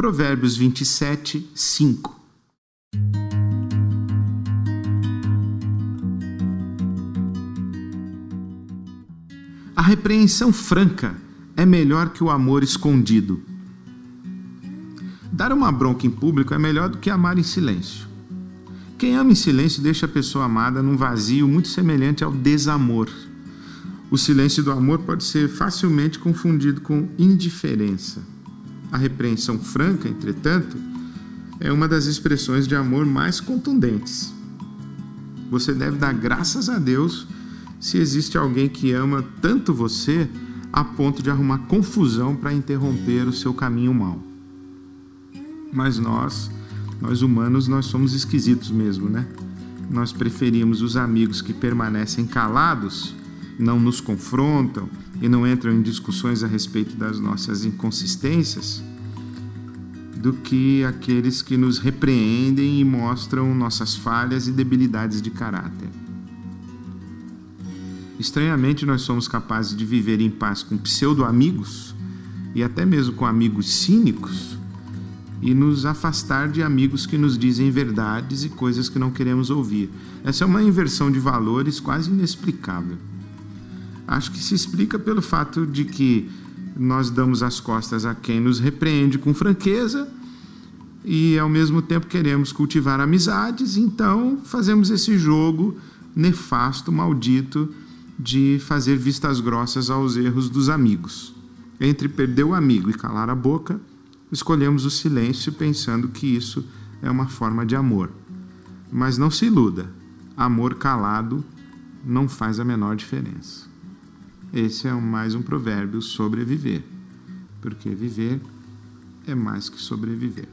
Provérbios 27, 5. A repreensão franca é melhor que o amor escondido. Dar uma bronca em público é melhor do que amar em silêncio. Quem ama em silêncio deixa a pessoa amada num vazio muito semelhante ao desamor. O silêncio do amor pode ser facilmente confundido com indiferença. A repreensão franca, entretanto, é uma das expressões de amor mais contundentes. Você deve dar graças a Deus se existe alguém que ama tanto você a ponto de arrumar confusão para interromper o seu caminho mau. Mas nós, nós humanos, nós somos esquisitos mesmo, né? Nós preferimos os amigos que permanecem calados, não nos confrontam e não entram em discussões a respeito das nossas inconsistências, do que aqueles que nos repreendem e mostram nossas falhas e debilidades de caráter. Estranhamente, nós somos capazes de viver em paz com pseudo-amigos e até mesmo com amigos cínicos e nos afastar de amigos que nos dizem verdades e coisas que não queremos ouvir. Essa é uma inversão de valores quase inexplicável. Acho que se explica pelo fato de que nós damos as costas a quem nos repreende com franqueza e ao mesmo tempo queremos cultivar amizades, então fazemos esse jogo nefasto, maldito de fazer vistas grossas aos erros dos amigos. Entre perder o amigo e calar a boca, escolhemos o silêncio pensando que isso é uma forma de amor. Mas não se iluda, amor calado não faz a menor diferença. Esse é mais um provérbio sobre viver, porque viver é mais que sobreviver.